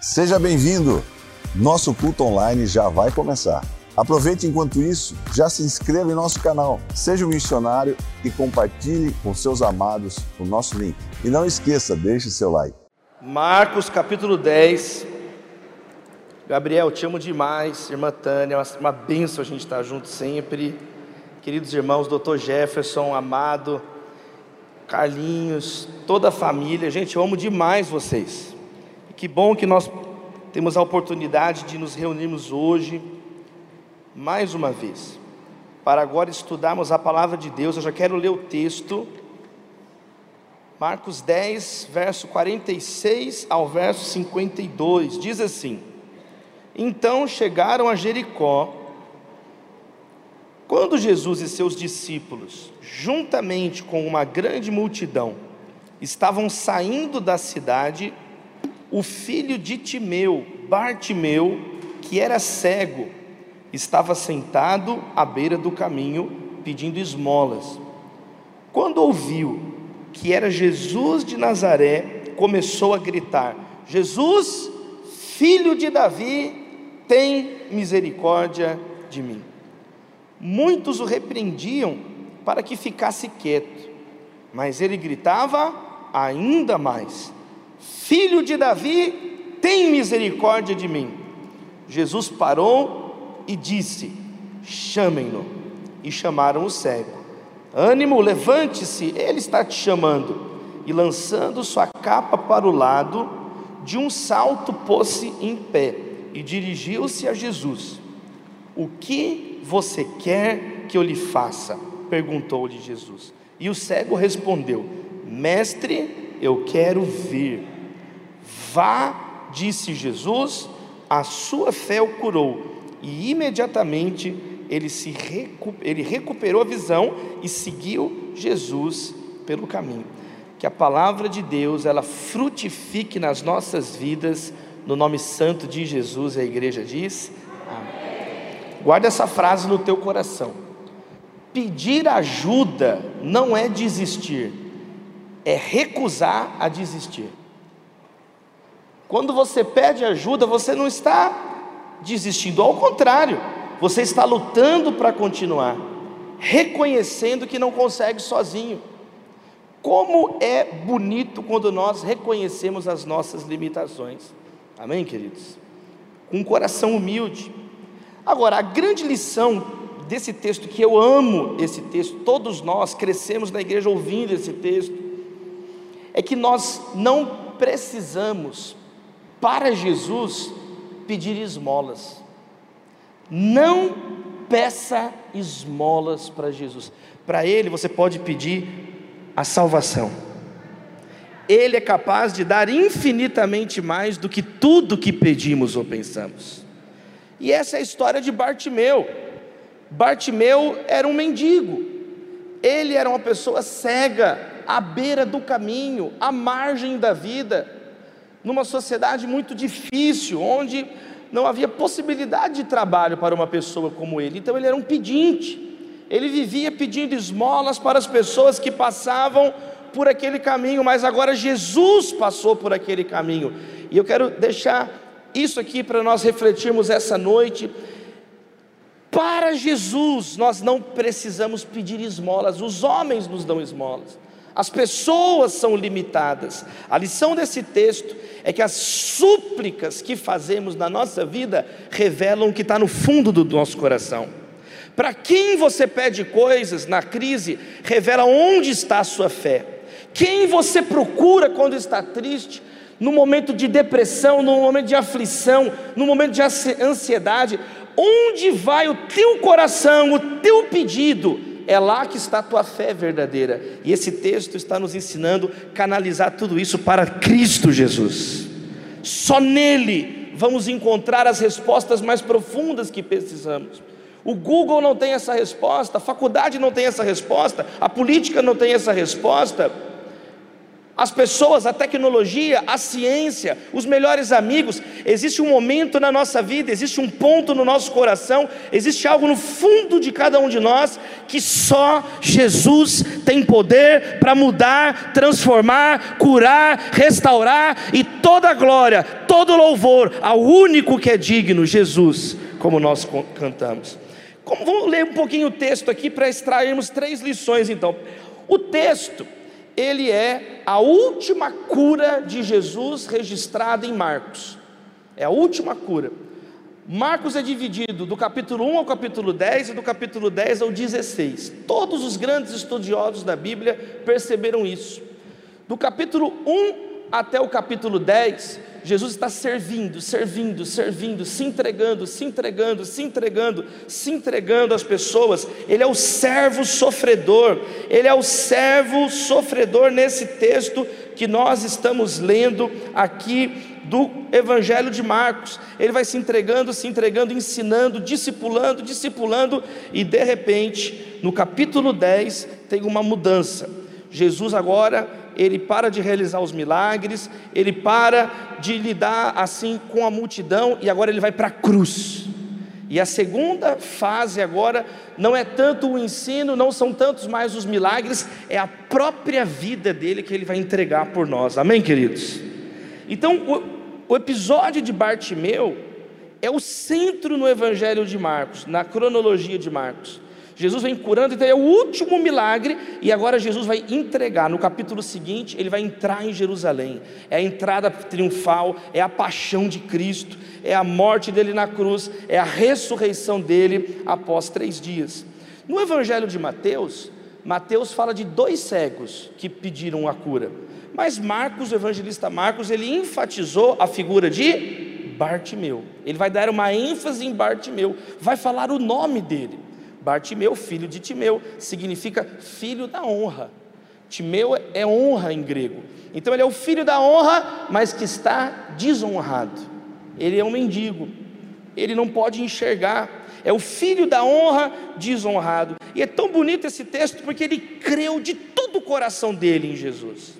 Seja bem-vindo! Nosso culto online já vai começar. Aproveite enquanto isso, já se inscreva em nosso canal, seja um missionário e compartilhe com seus amados o nosso link. E não esqueça, deixe seu like. Marcos capítulo 10. Gabriel, te amo demais, irmã Tânia, uma benção a gente estar junto sempre. Queridos irmãos, doutor Jefferson, amado, Carlinhos, toda a família, gente, eu amo demais vocês. Que bom que nós temos a oportunidade de nos reunirmos hoje, mais uma vez, para agora estudarmos a palavra de Deus. Eu já quero ler o texto, Marcos 10, verso 46 ao verso 52, diz assim: Então chegaram a Jericó, quando Jesus e seus discípulos, juntamente com uma grande multidão, estavam saindo da cidade, o filho de Timeu, Bartimeu, que era cego, estava sentado à beira do caminho pedindo esmolas. Quando ouviu que era Jesus de Nazaré, começou a gritar: Jesus, filho de Davi, tem misericórdia de mim. Muitos o repreendiam para que ficasse quieto, mas ele gritava ainda mais: Filho de Davi, tem misericórdia de mim. Jesus parou e disse: Chamem-no. E chamaram o cego. Ânimo, levante-se, ele está te chamando. E lançando sua capa para o lado, de um salto pôs-se em pé e dirigiu-se a Jesus. O que você quer que eu lhe faça? perguntou-lhe Jesus. E o cego respondeu: Mestre, eu quero ver. Vá, disse Jesus, a sua fé o curou. E imediatamente ele, se recu ele recuperou a visão e seguiu Jesus pelo caminho. Que a palavra de Deus ela frutifique nas nossas vidas, no nome santo de Jesus, a igreja diz: Amém. Guarda essa frase no teu coração. Pedir ajuda não é desistir, é recusar a desistir. Quando você pede ajuda, você não está desistindo, ao contrário, você está lutando para continuar, reconhecendo que não consegue sozinho. Como é bonito quando nós reconhecemos as nossas limitações. Amém, queridos? Com um coração humilde. Agora, a grande lição desse texto, que eu amo esse texto, todos nós crescemos na igreja ouvindo esse texto, é que nós não precisamos para Jesus pedir esmolas. Não peça esmolas para Jesus. Para Ele você pode pedir a salvação. Ele é capaz de dar infinitamente mais do que tudo que pedimos ou pensamos. E essa é a história de Bartimeu. Bartimeu era um mendigo. Ele era uma pessoa cega, à beira do caminho, à margem da vida numa sociedade muito difícil, onde não havia possibilidade de trabalho para uma pessoa como ele. Então ele era um pedinte. Ele vivia pedindo esmolas para as pessoas que passavam por aquele caminho, mas agora Jesus passou por aquele caminho. E eu quero deixar isso aqui para nós refletirmos essa noite. Para Jesus, nós não precisamos pedir esmolas, os homens nos dão esmolas. As pessoas são limitadas. A lição desse texto é que as súplicas que fazemos na nossa vida revelam o que está no fundo do nosso coração. Para quem você pede coisas na crise, revela onde está a sua fé. Quem você procura quando está triste, no momento de depressão, no momento de aflição, no momento de ansiedade, onde vai o teu coração, o teu pedido? É lá que está a tua fé verdadeira. E esse texto está nos ensinando a canalizar tudo isso para Cristo Jesus. Só nele vamos encontrar as respostas mais profundas que precisamos. O Google não tem essa resposta, a faculdade não tem essa resposta, a política não tem essa resposta. As pessoas, a tecnologia, a ciência, os melhores amigos. Existe um momento na nossa vida, existe um ponto no nosso coração, existe algo no fundo de cada um de nós que só Jesus tem poder para mudar, transformar, curar, restaurar e toda a glória, todo louvor ao único que é digno, Jesus, como nós cantamos. Como, vamos ler um pouquinho o texto aqui para extrairmos três lições então. O texto ele é a última cura de Jesus registrada em Marcos. É a última cura. Marcos é dividido do capítulo 1 ao capítulo 10 e do capítulo 10 ao 16. Todos os grandes estudiosos da Bíblia perceberam isso. Do capítulo 1 até o capítulo 10, Jesus está servindo, servindo, servindo, se entregando, se entregando, se entregando, se entregando às pessoas. Ele é o servo sofredor, ele é o servo sofredor nesse texto que nós estamos lendo aqui do Evangelho de Marcos. Ele vai se entregando, se entregando, ensinando, discipulando, discipulando, e de repente, no capítulo 10, tem uma mudança. Jesus agora ele para de realizar os milagres, ele para de lidar assim com a multidão e agora ele vai para a cruz. E a segunda fase agora não é tanto o ensino, não são tantos mais os milagres, é a própria vida dele que ele vai entregar por nós. Amém, queridos? Então, o, o episódio de Bartimeu é o centro no Evangelho de Marcos, na cronologia de Marcos. Jesus vem curando, então é o último milagre, e agora Jesus vai entregar. No capítulo seguinte, ele vai entrar em Jerusalém. É a entrada triunfal, é a paixão de Cristo, é a morte dele na cruz, é a ressurreição dele após três dias. No Evangelho de Mateus, Mateus fala de dois cegos que pediram a cura. Mas Marcos, o evangelista Marcos, ele enfatizou a figura de Bartimeu. Ele vai dar uma ênfase em Bartimeu, vai falar o nome dele. Bartimeu, filho de Timeu, significa filho da honra. Timeu é honra em grego. Então ele é o filho da honra, mas que está desonrado. Ele é um mendigo. Ele não pode enxergar. É o filho da honra desonrado. E é tão bonito esse texto porque ele creu de todo o coração dele em Jesus.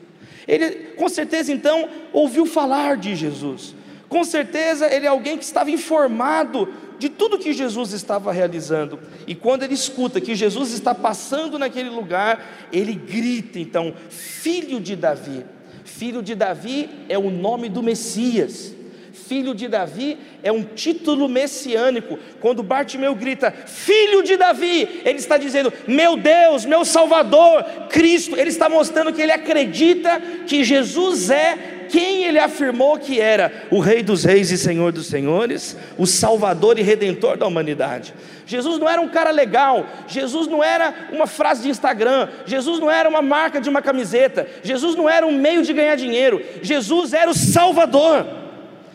Ele, com certeza, então, ouviu falar de Jesus. Com certeza, ele é alguém que estava informado de tudo que Jesus estava realizando. E quando ele escuta que Jesus está passando naquele lugar, ele grita então: Filho de Davi. Filho de Davi é o nome do Messias. Filho de Davi é um título messiânico. Quando Bartimeu grita, Filho de Davi, ele está dizendo, Meu Deus, meu Salvador, Cristo. Ele está mostrando que ele acredita que Jesus é quem ele afirmou que era o Rei dos Reis e Senhor dos Senhores, o Salvador e Redentor da humanidade. Jesus não era um cara legal, Jesus não era uma frase de Instagram, Jesus não era uma marca de uma camiseta, Jesus não era um meio de ganhar dinheiro, Jesus era o Salvador.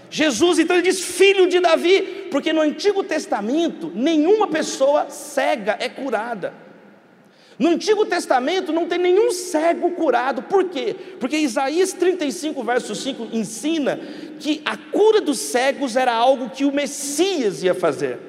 Jesus, então, ele diz filho de Davi, porque no Antigo Testamento nenhuma pessoa cega é curada. No Antigo Testamento não tem nenhum cego curado, por quê? Porque Isaías 35, verso 5 ensina que a cura dos cegos era algo que o Messias ia fazer,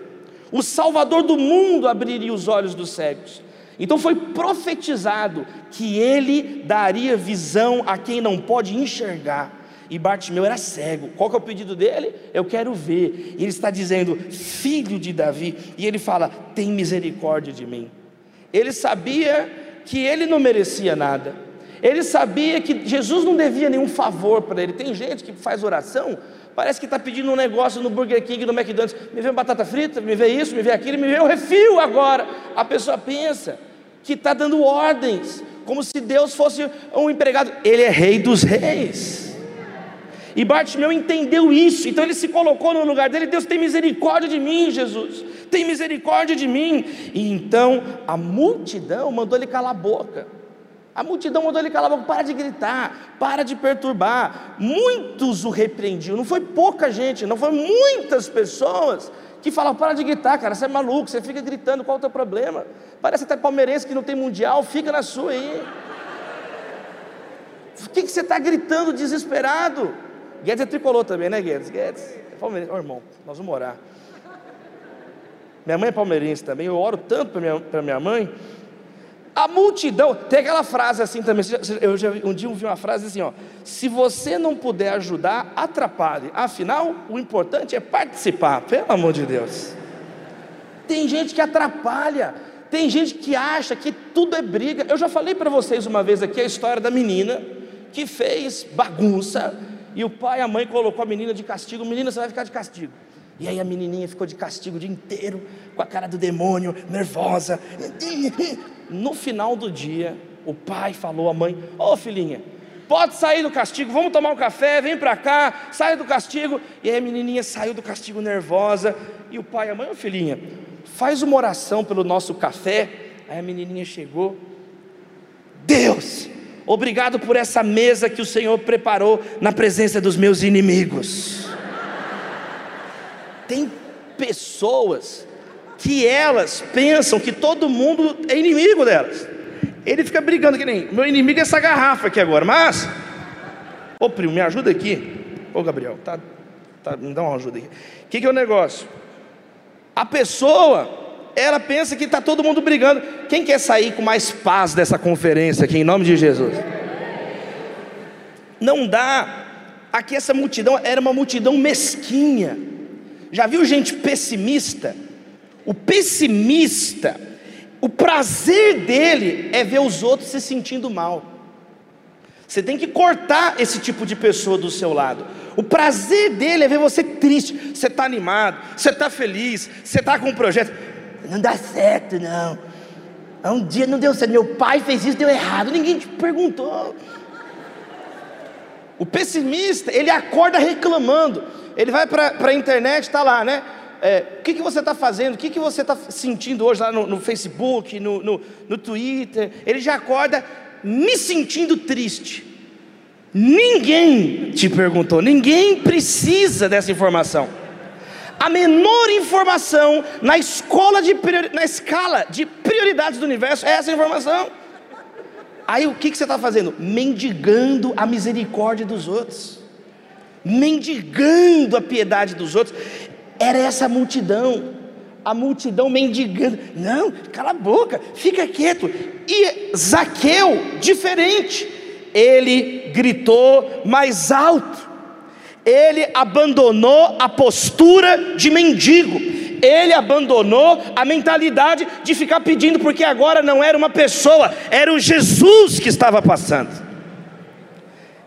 o Salvador do mundo abriria os olhos dos cegos. Então foi profetizado que ele daria visão a quem não pode enxergar. E Bartimeu era cego. Qual que é o pedido dele? Eu quero ver. E ele está dizendo, filho de Davi. E ele fala: tem misericórdia de mim. Ele sabia que ele não merecia nada. Ele sabia que Jesus não devia nenhum favor para ele. Tem gente que faz oração, parece que está pedindo um negócio no Burger King, no McDonald's. Me vê batata frita, me vê isso, me vê aquilo, me vê o refil agora. A pessoa pensa que está dando ordens, como se Deus fosse um empregado. Ele é rei dos reis. E Bartimeu entendeu isso, então ele se colocou no lugar dele: Deus tem misericórdia de mim, Jesus, tem misericórdia de mim. E então a multidão mandou ele calar a boca. A multidão mandou ele calar a boca, para de gritar, para de perturbar. Muitos o repreendiam, não foi pouca gente, não foi muitas pessoas que falavam: para de gritar, cara, você é maluco, você fica gritando, qual é o teu problema? Parece até palmeirense que não tem mundial, fica na sua aí. O que, que você está gritando desesperado? Guedes é tricolor também, né, Guedes? Guedes é palmeirense. Ô, irmão, nós vamos orar. Minha mãe é palmeirense também. Eu oro tanto para minha, minha mãe. A multidão, tem aquela frase assim também. Eu já um dia ouvi uma frase assim, ó: se você não puder ajudar, atrapalhe. Afinal, o importante é participar. Pelo amor de Deus. Tem gente que atrapalha. Tem gente que acha que tudo é briga. Eu já falei para vocês uma vez aqui a história da menina que fez bagunça e o pai e a mãe colocou a menina de castigo. Menina, você vai ficar de castigo. E aí a menininha ficou de castigo o dia inteiro, com a cara do demônio, nervosa. No final do dia, o pai falou à mãe: Ô oh, filhinha, pode sair do castigo, vamos tomar um café, vem para cá, sai do castigo. E aí a menininha saiu do castigo nervosa. E o pai a mãe: Ô oh, filhinha, faz uma oração pelo nosso café. Aí a menininha chegou: Deus, obrigado por essa mesa que o Senhor preparou na presença dos meus inimigos. Tem pessoas que elas pensam que todo mundo é inimigo delas. Ele fica brigando que nem, meu inimigo é essa garrafa aqui agora, mas Ô primo, me ajuda aqui. Ô Gabriel, tá, tá, me dá uma ajuda aqui. O que, que é o negócio? A pessoa, ela pensa que está todo mundo brigando. Quem quer sair com mais paz dessa conferência aqui, em nome de Jesus? Não dá. Aqui essa multidão era uma multidão mesquinha. Já viu gente pessimista? O pessimista, o prazer dele é ver os outros se sentindo mal. Você tem que cortar esse tipo de pessoa do seu lado. O prazer dele é ver você triste. Você está animado, você está feliz, você está com um projeto. Não dá certo, não. Um dia não deu certo. Meu pai fez isso, deu errado. Ninguém te perguntou. O pessimista, ele acorda reclamando. Ele vai para a internet, está lá, né? É, o que, que você está fazendo? O que, que você está sentindo hoje lá no, no Facebook, no, no, no Twitter? Ele já acorda me sentindo triste. Ninguém te perguntou, ninguém precisa dessa informação. A menor informação na escola de na escala de prioridades do universo é essa informação. Aí o que, que você está fazendo? Mendigando a misericórdia dos outros, mendigando a piedade dos outros. Era essa multidão, a multidão mendigando. Não, cala a boca, fica quieto. E Zaqueu, diferente, ele gritou mais alto. Ele abandonou a postura de mendigo. Ele abandonou a mentalidade de ficar pedindo, porque agora não era uma pessoa, era o Jesus que estava passando.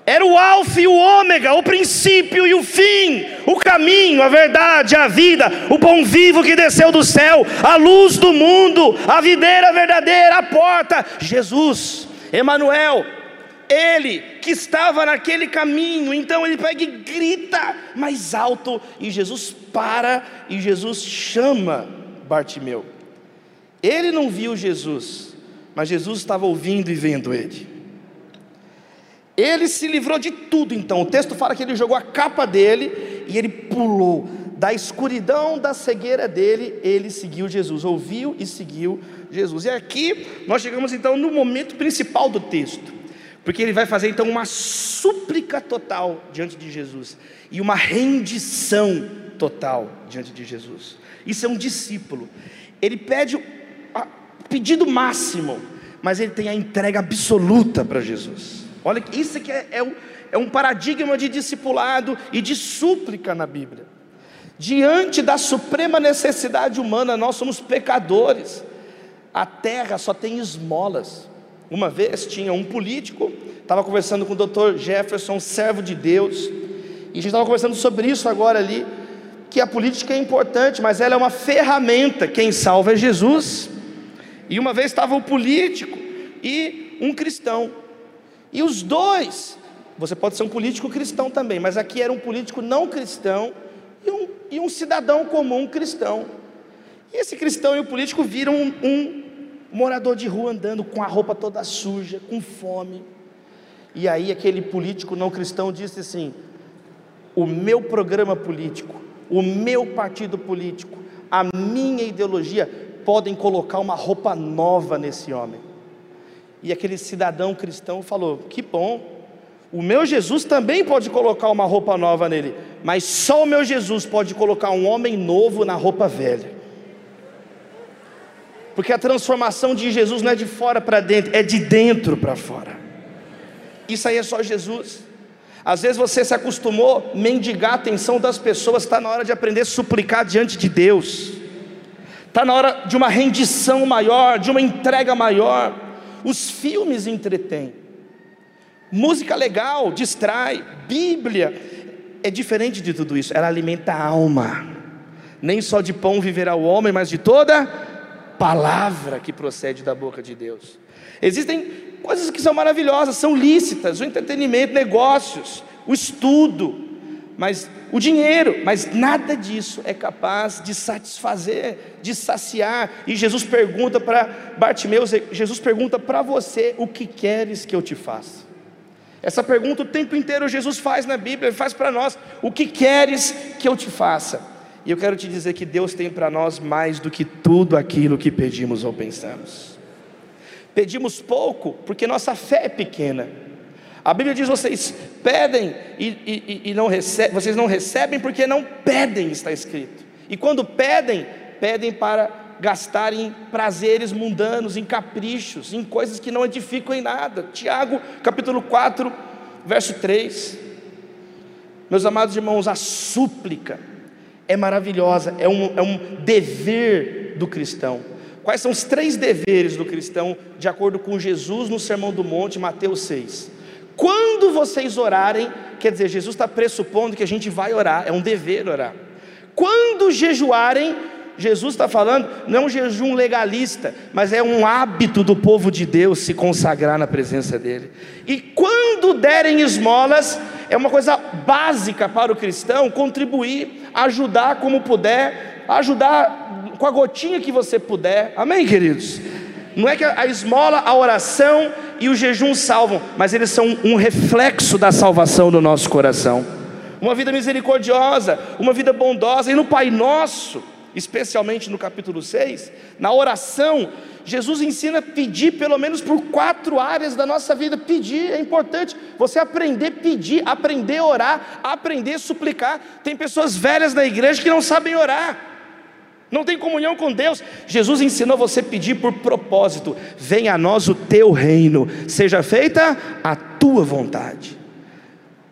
Era o Alfa e o Ômega, o princípio e o fim, o caminho, a verdade, a vida, o bom vivo que desceu do céu, a luz do mundo, a videira verdadeira, a porta, Jesus, Emanuel, ele que estava naquele caminho, então ele pega e grita mais alto, e Jesus para e Jesus chama Bartimeu. Ele não viu Jesus, mas Jesus estava ouvindo e vendo ele. Ele se livrou de tudo, então. O texto fala que ele jogou a capa dele e ele pulou. Da escuridão da cegueira dele, ele seguiu Jesus, ouviu e seguiu Jesus. E aqui nós chegamos então no momento principal do texto, porque ele vai fazer então uma súplica total diante de Jesus e uma rendição total diante de Jesus. Isso é um discípulo. Ele pede o pedido máximo, mas ele tem a entrega absoluta para Jesus. Olha, isso aqui é, é, é um paradigma de discipulado e de súplica na Bíblia. Diante da suprema necessidade humana, nós somos pecadores. A terra só tem esmolas. Uma vez tinha um político, estava conversando com o Dr. Jefferson, servo de Deus, e a gente estava conversando sobre isso agora ali, que a política é importante, mas ela é uma ferramenta, quem salva é Jesus. E uma vez estava um político e um cristão, e os dois, você pode ser um político cristão também, mas aqui era um político não cristão e um, e um cidadão comum cristão. E esse cristão e o político viram um, um morador de rua andando com a roupa toda suja, com fome. E aí aquele político não cristão disse assim: o meu programa político, o meu partido político, a minha ideologia podem colocar uma roupa nova nesse homem. E aquele cidadão cristão falou: Que bom, o meu Jesus também pode colocar uma roupa nova nele, mas só o meu Jesus pode colocar um homem novo na roupa velha. Porque a transformação de Jesus não é de fora para dentro, é de dentro para fora. Isso aí é só Jesus. Às vezes você se acostumou a mendigar a atenção das pessoas, está na hora de aprender a suplicar diante de Deus, está na hora de uma rendição maior, de uma entrega maior. Os filmes entretêm, música legal distrai, Bíblia é diferente de tudo isso, ela alimenta a alma. Nem só de pão viverá o homem, mas de toda palavra que procede da boca de Deus. Existem coisas que são maravilhosas, são lícitas, o entretenimento, negócios, o estudo, mas o dinheiro, mas nada disso é capaz de satisfazer, de saciar. E Jesus pergunta para Bartimeus, Jesus pergunta para você: o que queres que eu te faça? Essa pergunta o tempo inteiro Jesus faz na Bíblia, ele faz para nós: o que queres que eu te faça? E eu quero te dizer que Deus tem para nós mais do que tudo aquilo que pedimos ou pensamos. Pedimos pouco porque nossa fé é pequena. A Bíblia diz: vocês pedem e, e, e não recebem, vocês não recebem porque não pedem, está escrito. E quando pedem, pedem para gastar em prazeres mundanos, em caprichos, em coisas que não edificam em nada. Tiago, capítulo 4, verso 3. Meus amados irmãos, a súplica é maravilhosa, é um, é um dever do cristão. Quais são os três deveres do cristão, de acordo com Jesus no Sermão do Monte, Mateus 6? Quando vocês orarem, quer dizer, Jesus está pressupondo que a gente vai orar, é um dever orar. Quando jejuarem, Jesus está falando, não é um jejum legalista, mas é um hábito do povo de Deus se consagrar na presença dEle. E quando derem esmolas, é uma coisa básica para o cristão contribuir, ajudar como puder, ajudar com a gotinha que você puder, amém, queridos? Não é que a esmola, a oração e o jejum salvam, mas eles são um reflexo da salvação do nosso coração. Uma vida misericordiosa, uma vida bondosa, e no Pai Nosso, especialmente no capítulo 6, na oração, Jesus ensina a pedir pelo menos por quatro áreas da nossa vida. Pedir é importante, você aprender a pedir, aprender a orar, aprender a suplicar. Tem pessoas velhas na igreja que não sabem orar não tem comunhão com Deus. Jesus ensinou você a pedir por propósito: venha a nós o teu reino, seja feita a tua vontade.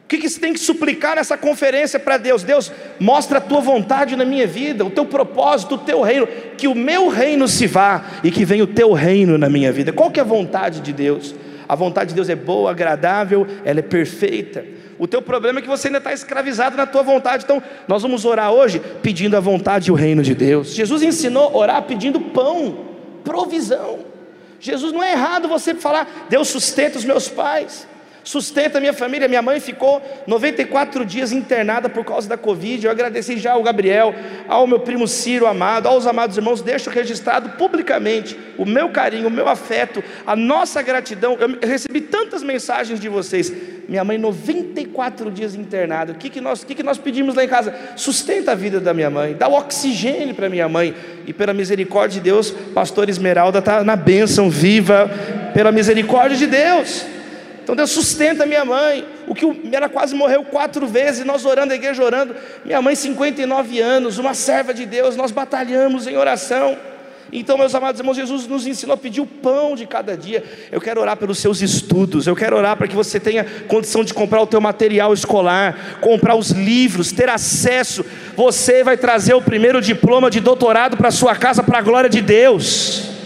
O que, que você tem que suplicar nessa conferência para Deus? Deus, mostra a tua vontade na minha vida, o teu propósito, o teu reino, que o meu reino se vá e que venha o teu reino na minha vida. Qual que é a vontade de Deus? A vontade de Deus é boa, agradável, ela é perfeita. O teu problema é que você ainda está escravizado na tua vontade. Então, nós vamos orar hoje pedindo a vontade e o reino de Deus. Jesus ensinou a orar pedindo pão, provisão. Jesus não é errado você falar, Deus sustenta os meus pais sustenta a minha família. Minha mãe ficou 94 dias internada por causa da Covid. Eu agradeci já ao Gabriel, ao meu primo Ciro amado, aos amados irmãos. Deixo registrado publicamente o meu carinho, o meu afeto, a nossa gratidão. Eu recebi tantas mensagens de vocês. Minha mãe, 94 dias internada. O que, que, nós, que, que nós pedimos lá em casa? Sustenta a vida da minha mãe, dá o oxigênio para minha mãe. E pela misericórdia de Deus, pastor Esmeralda está na bênção viva, pela misericórdia de Deus. Então Deus sustenta minha mãe. O que ela quase morreu quatro vezes, nós orando, a igreja orando. Minha mãe, 59 anos, uma serva de Deus, nós batalhamos em oração. Então, meus amados irmãos, Jesus nos ensinou a pedir o pão de cada dia. Eu quero orar pelos seus estudos, eu quero orar para que você tenha condição de comprar o teu material escolar, comprar os livros, ter acesso. Você vai trazer o primeiro diploma de doutorado para sua casa para a glória de Deus.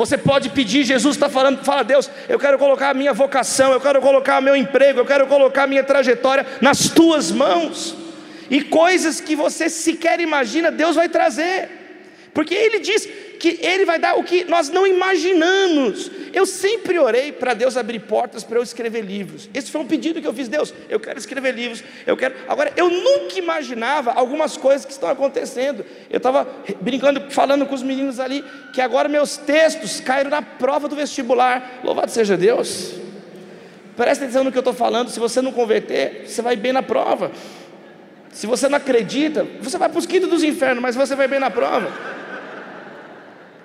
Você pode pedir, Jesus está falando, fala Deus, eu quero colocar a minha vocação, eu quero colocar meu emprego, eu quero colocar a minha trajetória nas tuas mãos. E coisas que você sequer imagina, Deus vai trazer. Porque ele diz que ele vai dar o que nós não imaginamos. Eu sempre orei para Deus abrir portas para eu escrever livros. Esse foi um pedido que eu fiz, Deus, eu quero escrever livros, eu quero. Agora, eu nunca imaginava algumas coisas que estão acontecendo. Eu estava brincando, falando com os meninos ali, que agora meus textos caíram na prova do vestibular. Louvado seja Deus. Presta atenção no que eu estou falando. Se você não converter, você vai bem na prova. Se você não acredita, você vai para os quintos dos infernos, mas você vai bem na prova.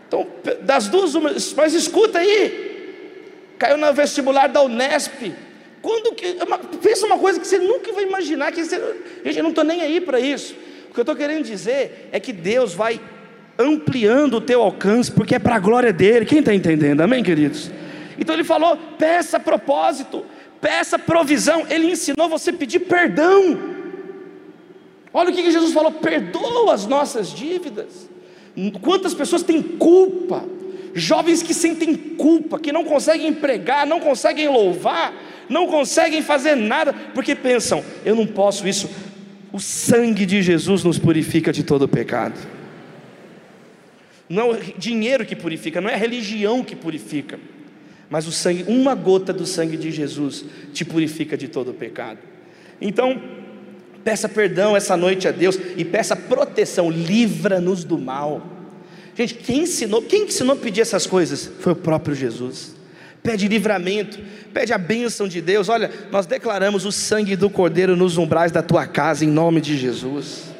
Então, das duas, mas escuta aí, caiu no vestibular da Unesp. Quando que, pensa uma coisa que você nunca vai imaginar, que você, gente, eu não estou nem aí para isso. O que eu estou querendo dizer é que Deus vai ampliando o teu alcance, porque é para a glória dele. Quem está entendendo? Amém, queridos? Então ele falou: peça propósito, peça provisão. Ele ensinou você a pedir perdão. Olha o que Jesus falou: perdoa as nossas dívidas. Quantas pessoas têm culpa? Jovens que sentem culpa, que não conseguem pregar, não conseguem louvar, não conseguem fazer nada, porque pensam: eu não posso isso. O sangue de Jesus nos purifica de todo pecado. Não é dinheiro que purifica, não é religião que purifica, mas o sangue, uma gota do sangue de Jesus te purifica de todo pecado. Então, peça perdão essa noite a Deus e peça proteção, livra-nos do mal. Gente, quem ensinou, quem ensinou a pedir essas coisas? Foi o próprio Jesus. Pede livramento, pede a bênção de Deus. Olha, nós declaramos o sangue do Cordeiro nos umbrais da tua casa, em nome de Jesus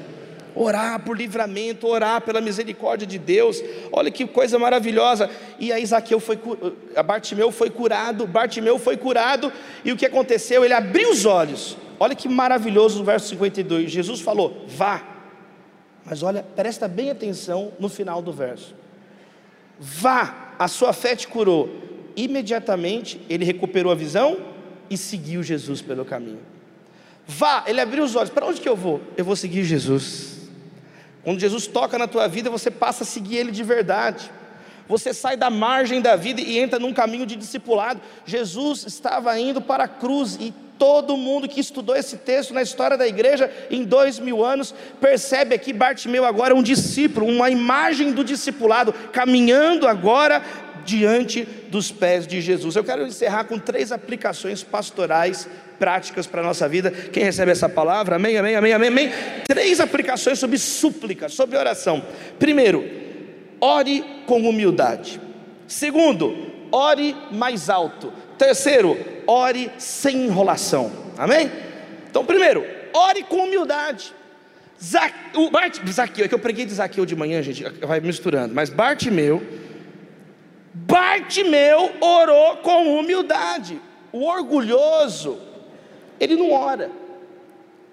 orar por livramento, orar pela misericórdia de Deus. Olha que coisa maravilhosa. E aí Zaqueu foi Bartimeu foi curado, Bartimeu foi curado, e o que aconteceu? Ele abriu os olhos. Olha que maravilhoso no verso 52. Jesus falou: "Vá". Mas olha, presta bem atenção no final do verso. Vá, a sua fé te curou. Imediatamente ele recuperou a visão e seguiu Jesus pelo caminho. Vá, ele abriu os olhos. Para onde que eu vou? Eu vou seguir Jesus. Quando Jesus toca na tua vida, você passa a seguir Ele de verdade. Você sai da margem da vida e entra num caminho de discipulado. Jesus estava indo para a cruz e todo mundo que estudou esse texto na história da igreja em dois mil anos percebe aqui Bartimeu agora um discípulo, uma imagem do discipulado, caminhando agora diante dos pés de Jesus. Eu quero encerrar com três aplicações pastorais práticas para a nossa vida. Quem recebe essa palavra? Amém, amém, amém, amém, amém. Três aplicações sobre súplica, sobre oração. Primeiro, ore com humildade. Segundo, ore mais alto. Terceiro, ore sem enrolação. Amém? Então, primeiro, ore com humildade. Bart, Zaqueu, é que eu preguei de Zaqueu de manhã, gente, vai misturando, mas Bartimeu, Bartimeu orou com humildade. O orgulhoso, ele não ora,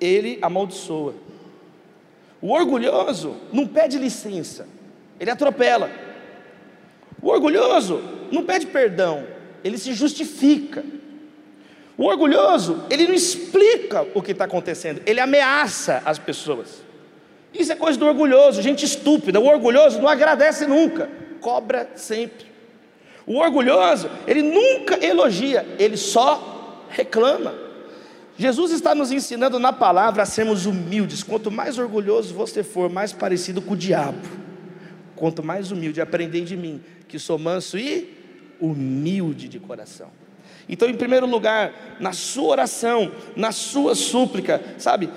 ele amaldiçoa. O orgulhoso não pede licença, ele atropela. O orgulhoso não pede perdão, ele se justifica. O orgulhoso, ele não explica o que está acontecendo, ele ameaça as pessoas. Isso é coisa do orgulhoso, gente estúpida. O orgulhoso não agradece nunca, cobra sempre. O orgulhoso, ele nunca elogia, ele só reclama. Jesus está nos ensinando na palavra a sermos humildes. Quanto mais orgulhoso você for, mais parecido com o diabo. Quanto mais humilde, aprendei de mim, que sou manso e humilde de coração. Então, em primeiro lugar, na sua oração, na sua súplica, sabe,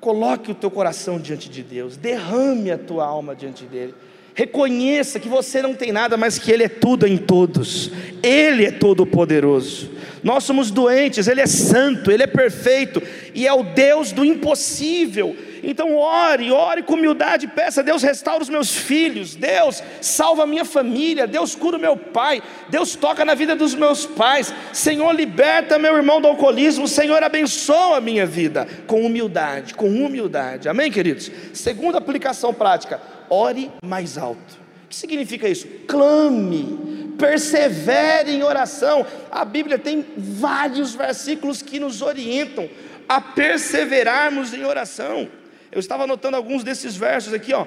coloque o teu coração diante de Deus, derrame a tua alma diante dele. Reconheça que você não tem nada, mas que Ele é tudo em todos. Ele é todo poderoso. Nós somos doentes, Ele é santo, Ele é perfeito e é o Deus do impossível. Então ore, ore com humildade, peça, Deus restaura os meus filhos, Deus salva a minha família, Deus cura o meu pai, Deus toca na vida dos meus pais, Senhor liberta meu irmão do alcoolismo, Senhor abençoa a minha vida, com humildade, com humildade, amém queridos? Segunda aplicação prática, ore mais alto. O que significa isso? Clame, persevere em oração. A Bíblia tem vários versículos que nos orientam a perseverarmos em oração. Eu estava anotando alguns desses versos aqui, ó.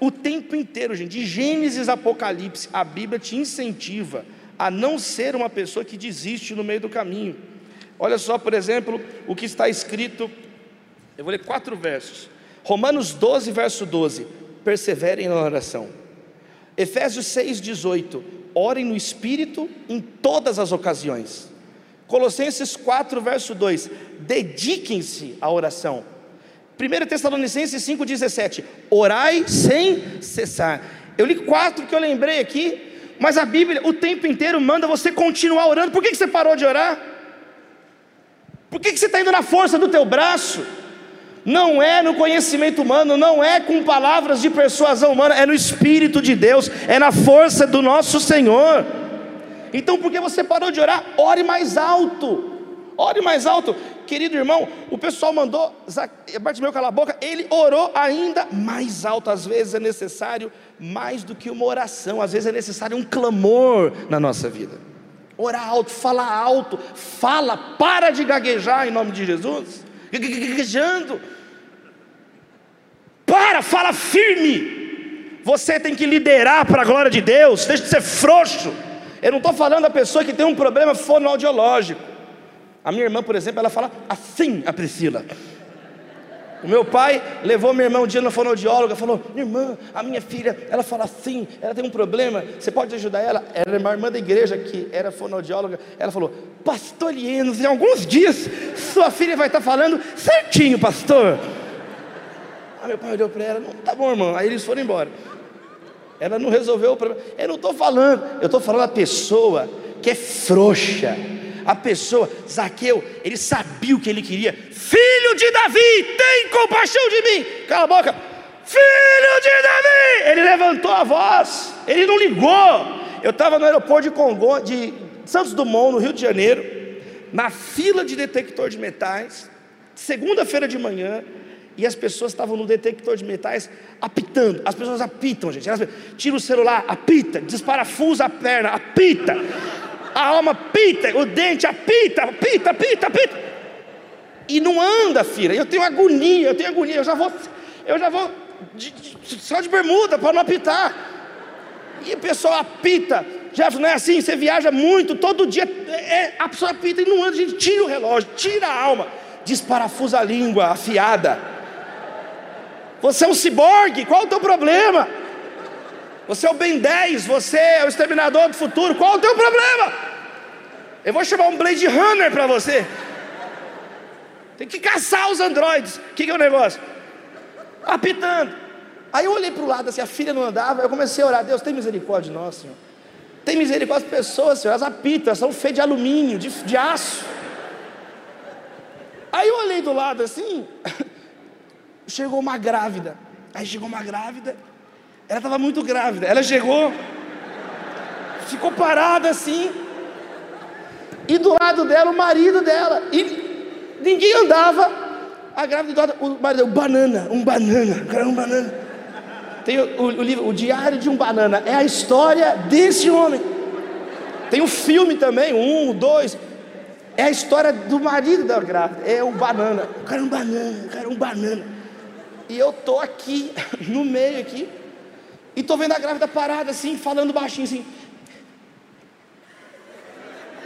O tempo inteiro, gente, de Gênesis a Apocalipse, a Bíblia te incentiva a não ser uma pessoa que desiste no meio do caminho. Olha só, por exemplo, o que está escrito, eu vou ler quatro versos. Romanos 12, verso 12 perseverem na oração. Efésios 6,18: orem no Espírito em todas as ocasiões. Colossenses 4, verso 2: dediquem-se à oração. 1 Tessalonicenses 5,17: orai sem cessar. Eu li quatro que eu lembrei aqui, mas a Bíblia o tempo inteiro manda você continuar orando. Por que, que você parou de orar? Por que, que você está indo na força do teu braço? Não é no conhecimento humano, não é com palavras de persuasão humana, é no Espírito de Deus, é na força do nosso Senhor. Então, por que você parou de orar? Ore mais alto, ore mais alto. querido irmão, o pessoal mandou Bartimeu calar a boca, ele orou ainda mais alto. Às vezes é necessário mais do que uma oração, às vezes é necessário um clamor na nossa vida. Orar alto, falar alto, fala, para de gaguejar em nome de Jesus, gaguejando. Para, fala firme. Você tem que liderar para a glória de Deus, deixa de ser frouxo. Eu não estou falando da pessoa que tem um problema fonoaudiológico. A minha irmã, por exemplo, ela fala assim, a Priscila. O meu pai levou minha irmã um dia na fonoaudióloga, falou: Irmã, a minha filha, ela fala assim, ela tem um problema, você pode ajudar ela? Era uma irmã da igreja que era fonoaudióloga. Ela falou: Pastor Lienos, em alguns dias sua filha vai estar falando certinho, pastor. Aí meu pai olhou para ela: Tá bom, irmão. Aí eles foram embora. Ela não resolveu o problema. Eu não estou falando, eu estou falando a pessoa que é frouxa. A pessoa, Zaqueu, ele sabia o que ele queria. Filho de Davi, tem compaixão de mim. Cala a boca. Filho de Davi. Ele levantou a voz. Ele não ligou. Eu estava no aeroporto de Congo, de Santos Dumont, no Rio de Janeiro, na fila de detector de metais, segunda-feira de manhã e as pessoas estavam no detector de metais apitando. As pessoas apitam, gente. Elas tira o celular, apita, desparafusa a perna, apita. A alma apita, o dente apita, apita, apita, apita. E não anda, filha. Eu tenho agonia, eu tenho agonia. Eu já vou, eu já vou de, de, só de bermuda para não apitar. E o pessoal apita. Jefferson, não é assim, você viaja muito, todo dia é, a pessoa apita e não anda, a gente tira o relógio, tira a alma, desparafusa a língua afiada você é um ciborgue, qual é o teu problema? Você é o Ben 10, você é o exterminador do futuro, qual é o teu problema? Eu vou chamar um Blade Runner para você. Tem que caçar os androides. O que, que é o negócio? Apitando. Aí eu olhei para o lado, assim, a filha não andava, eu comecei a orar, Deus tem misericórdia de nós, Senhor. Tem misericórdia das pessoas, Senhor, elas apitam, elas são feitas de alumínio, de, de aço. Aí eu olhei do lado assim, chegou uma grávida. Aí chegou uma grávida, ela estava muito grávida. Ela chegou, ficou parada assim, e do lado dela o marido dela, e ninguém andava. A grávida do lado, o marido, um banana, um banana, um banana. Tem o, o, o livro, o Diário de um Banana, é a história desse homem. Tem o um filme também, um, dois. É a história do marido da grávida, é o banana. O cara é um banana, o cara é um banana. E eu tô aqui, no meio aqui, e tô vendo a grávida parada assim, falando baixinho assim.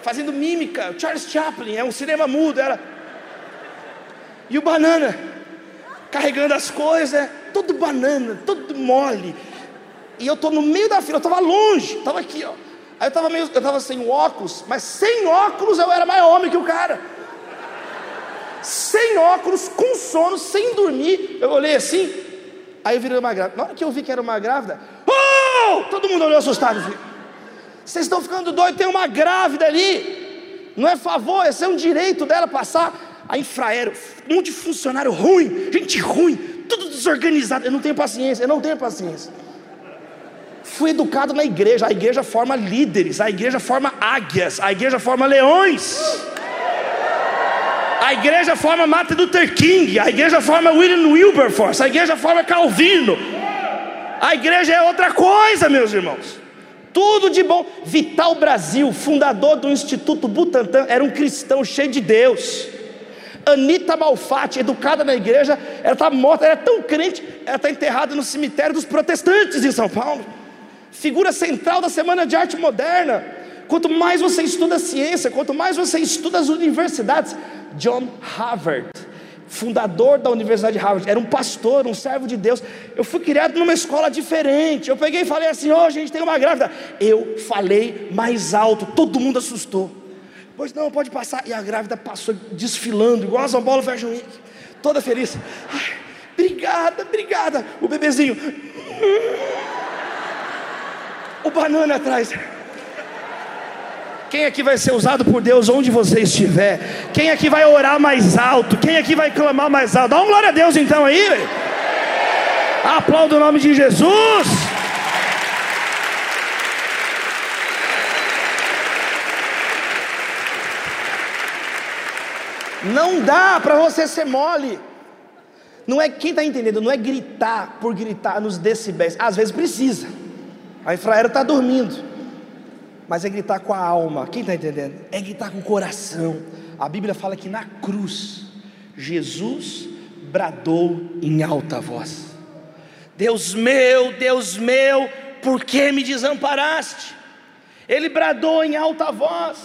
Fazendo mímica, Charles Chaplin, é um cinema mudo, era. E o banana, carregando as coisas, todo banana, todo mole. E eu tô no meio da fila, eu tava longe, tava aqui, ó. Aí eu tava meio, eu tava sem óculos, mas sem óculos eu era mais homem que o cara sem óculos, com sono, sem dormir. Eu olhei assim, aí eu virei uma grávida. Na hora que eu vi que era uma grávida, oh! todo mundo olhou assustado. Vocês estão ficando doidos, tem uma grávida ali. Não é favor, esse é um direito dela passar. A infraero, um monte de funcionário ruim, gente ruim, tudo desorganizado. Eu não tenho paciência, eu não tenho paciência. Fui educado na igreja, a igreja forma líderes, a igreja forma águias, a igreja forma leões. A igreja forma Martin Luther King, a igreja forma William Wilberforce, a igreja forma Calvino. A igreja é outra coisa, meus irmãos. Tudo de bom. Vital Brasil, fundador do Instituto Butantan, era um cristão cheio de Deus. Anita Malfatti, educada na igreja, ela está morta, ela é tão crente, ela está enterrada no cemitério dos protestantes em São Paulo. Figura central da Semana de Arte Moderna. Quanto mais você estuda ciência, quanto mais você estuda as universidades, John Harvard, fundador da Universidade de Harvard, era um pastor, um servo de Deus. Eu fui criado numa escola diferente. Eu peguei e falei assim: "Ó, oh, gente, tem uma grávida". Eu falei mais alto, todo mundo assustou. Pois não, pode passar. E a grávida passou desfilando, igual a São Fashion Week, toda feliz. Obrigada, obrigada. O bebezinho. O banana atrás. Quem aqui vai ser usado por Deus onde você estiver? Quem aqui vai orar mais alto? Quem aqui vai clamar mais alto? Dá uma glória a Deus então aí. Aplauda o nome de Jesus. Não dá para você ser mole. Não é quem está entendendo, não é gritar por gritar nos decibéis. Às vezes precisa. A infraero está dormindo. Mas é gritar com a alma. Quem está entendendo? É gritar com o coração. A Bíblia fala que na cruz, Jesus bradou em alta voz: Deus meu, Deus meu, por que me desamparaste? Ele bradou em alta voz.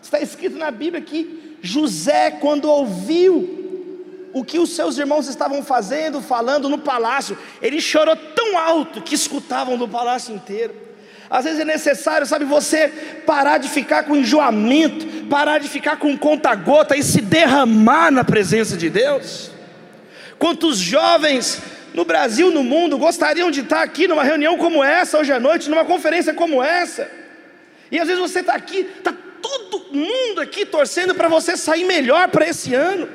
Está escrito na Bíblia que José, quando ouviu o que os seus irmãos estavam fazendo, falando no palácio, ele chorou tão alto que escutavam do palácio inteiro. Às vezes é necessário, sabe, você parar de ficar com enjoamento, parar de ficar com conta-gota e se derramar na presença de Deus. Quantos jovens no Brasil, no mundo, gostariam de estar aqui numa reunião como essa, hoje à noite, numa conferência como essa, e às vezes você está aqui, está todo mundo aqui torcendo para você sair melhor para esse ano.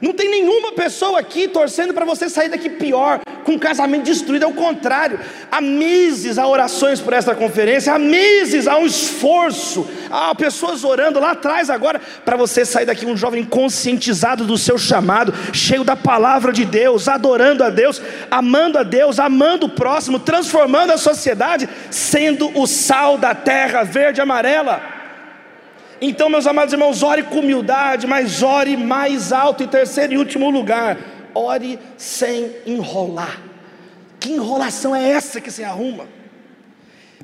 Não tem nenhuma pessoa aqui torcendo para você sair daqui pior, com um casamento destruído, ao contrário. Há meses há orações por essa conferência, há meses há um esforço, há pessoas orando lá atrás agora, para você sair daqui um jovem conscientizado do seu chamado, cheio da palavra de Deus, adorando a Deus, amando a Deus, amando o próximo, transformando a sociedade, sendo o sal da terra verde e amarela. Então, meus amados irmãos, ore com humildade, mas ore mais alto. E terceiro e último lugar, ore sem enrolar. Que enrolação é essa que você arruma?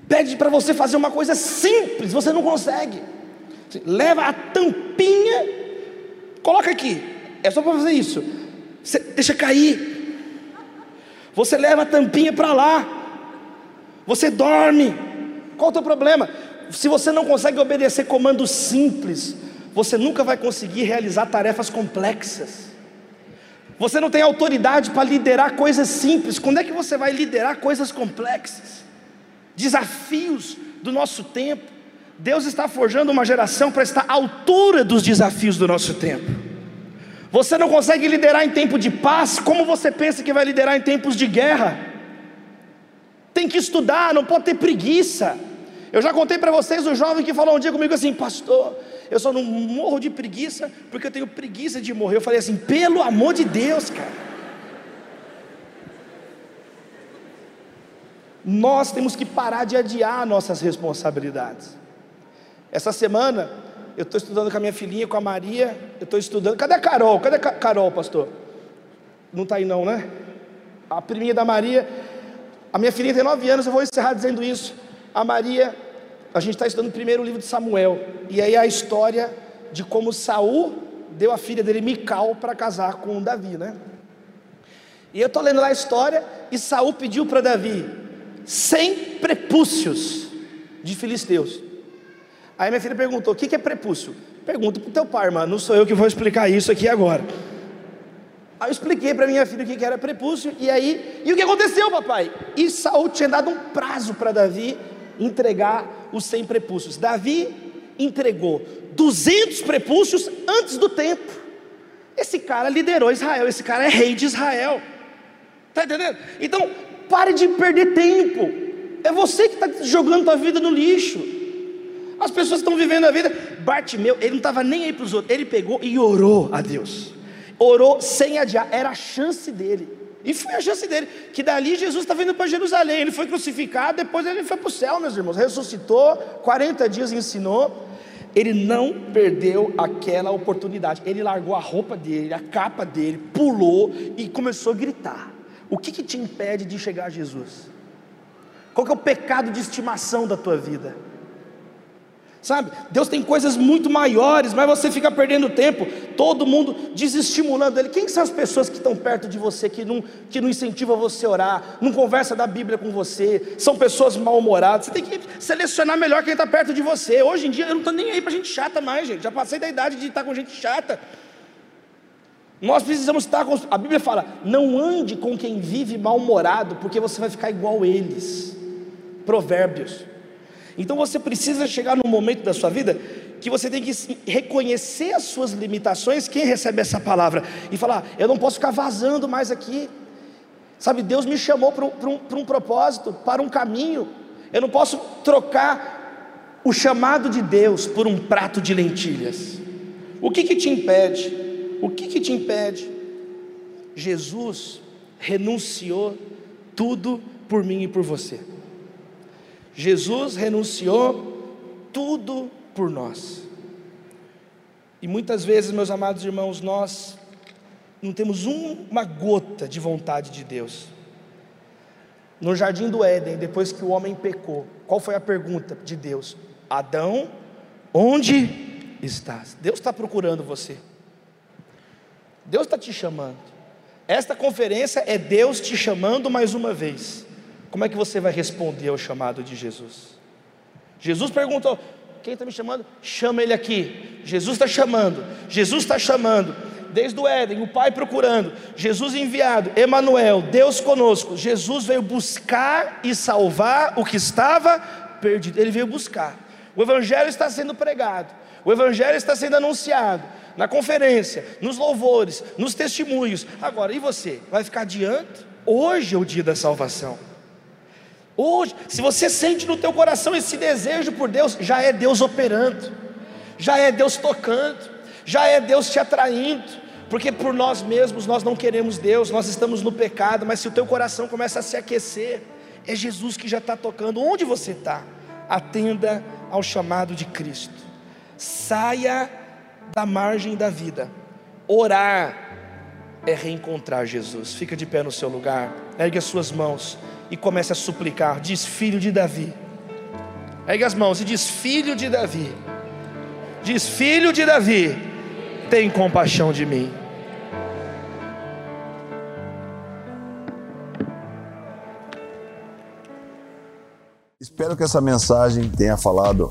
Pede para você fazer uma coisa simples, você não consegue. Leva a tampinha, coloca aqui. É só para fazer isso. Você deixa cair. Você leva a tampinha para lá. Você dorme. Qual o teu problema? Se você não consegue obedecer comandos simples, você nunca vai conseguir realizar tarefas complexas. Você não tem autoridade para liderar coisas simples. Quando é que você vai liderar coisas complexas? Desafios do nosso tempo. Deus está forjando uma geração para estar à altura dos desafios do nosso tempo. Você não consegue liderar em tempo de paz, como você pensa que vai liderar em tempos de guerra? Tem que estudar, não pode ter preguiça. Eu já contei para vocês o jovem que falou um dia comigo assim, pastor, eu só não morro de preguiça porque eu tenho preguiça de morrer. Eu falei assim, pelo amor de Deus, cara. Nós temos que parar de adiar nossas responsabilidades. Essa semana, eu estou estudando com a minha filhinha, com a Maria, eu estou estudando. Cadê a Carol? Cadê a Carol, pastor? Não está aí não, né? A priminha da Maria. A minha filhinha tem nove anos, eu vou encerrar dizendo isso. A Maria a gente está estudando primeiro o livro de Samuel, e aí a história de como Saul deu a filha dele Mical para casar com Davi, né? E eu estou lendo lá a história, e Saul pediu para Davi 100 prepúcios de filisteus. Aí minha filha perguntou: o que é prepúcio? Pergunta para o teu pai, irmão, não sou eu que vou explicar isso aqui agora. Aí eu expliquei para minha filha o que era prepúcio, e aí, e o que aconteceu, papai? E Saul tinha dado um prazo para Davi entregar os 100 prepúcios. Davi entregou 200 prepúcios antes do tempo. Esse cara liderou Israel, esse cara é rei de Israel. Está entendendo? Então, pare de perder tempo. É você que está jogando a vida no lixo. As pessoas estão vivendo a vida. Bartimeu, ele não estava nem aí para os outros, ele pegou e orou a Deus. Orou sem adiar, era a chance dele. E foi a chance dele, que dali Jesus está vindo para Jerusalém. Ele foi crucificado, depois ele foi para o céu, meus irmãos. Ressuscitou, 40 dias ensinou. Ele não perdeu aquela oportunidade. Ele largou a roupa dele, a capa dele, pulou e começou a gritar. O que, que te impede de chegar a Jesus? Qual que é o pecado de estimação da tua vida? Sabe? Deus tem coisas muito maiores, mas você fica perdendo tempo, todo mundo desestimulando ele. Quem são as pessoas que estão perto de você, que não, que não incentivam você a orar, não conversa da Bíblia com você, são pessoas mal-humoradas. Você tem que selecionar melhor quem está perto de você. Hoje em dia eu não estou nem aí para gente chata mais, gente. Já passei da idade de estar com gente chata. Nós precisamos estar com. A Bíblia fala: não ande com quem vive mal-humorado, porque você vai ficar igual eles. Provérbios. Então você precisa chegar num momento da sua vida que você tem que reconhecer as suas limitações, quem recebe essa palavra, e falar: eu não posso ficar vazando mais aqui. Sabe, Deus me chamou para um, um, um propósito, para um caminho. Eu não posso trocar o chamado de Deus por um prato de lentilhas. O que, que te impede? O que, que te impede? Jesus renunciou tudo por mim e por você. Jesus renunciou tudo por nós. E muitas vezes, meus amados irmãos, nós não temos uma gota de vontade de Deus. No jardim do Éden, depois que o homem pecou, qual foi a pergunta de Deus? Adão, onde estás? Deus está procurando você. Deus está te chamando. Esta conferência é Deus te chamando mais uma vez. Como é que você vai responder ao chamado de Jesus? Jesus perguntou: Quem está me chamando? Chama ele aqui. Jesus está chamando. Jesus está chamando desde o Éden, o Pai procurando, Jesus enviado, Emanuel, Deus conosco. Jesus veio buscar e salvar o que estava perdido. Ele veio buscar. O evangelho está sendo pregado, o evangelho está sendo anunciado na conferência, nos louvores, nos testemunhos. Agora, e você? Vai ficar adiante? Hoje é o dia da salvação. Hoje, se você sente no teu coração esse desejo por Deus, já é Deus operando, já é Deus tocando, já é Deus te atraindo porque por nós mesmos nós não queremos Deus, nós estamos no pecado, mas se o teu coração começa a se aquecer, é Jesus que já está tocando. Onde você está? Atenda ao chamado de Cristo. Saia da margem da vida. Orar é reencontrar Jesus. Fica de pé no seu lugar, ergue as suas mãos e comece a suplicar. Diz filho de Davi. Ergue as mãos e diz filho de Davi. Diz filho de Davi tem compaixão de mim. Espero que essa mensagem tenha falado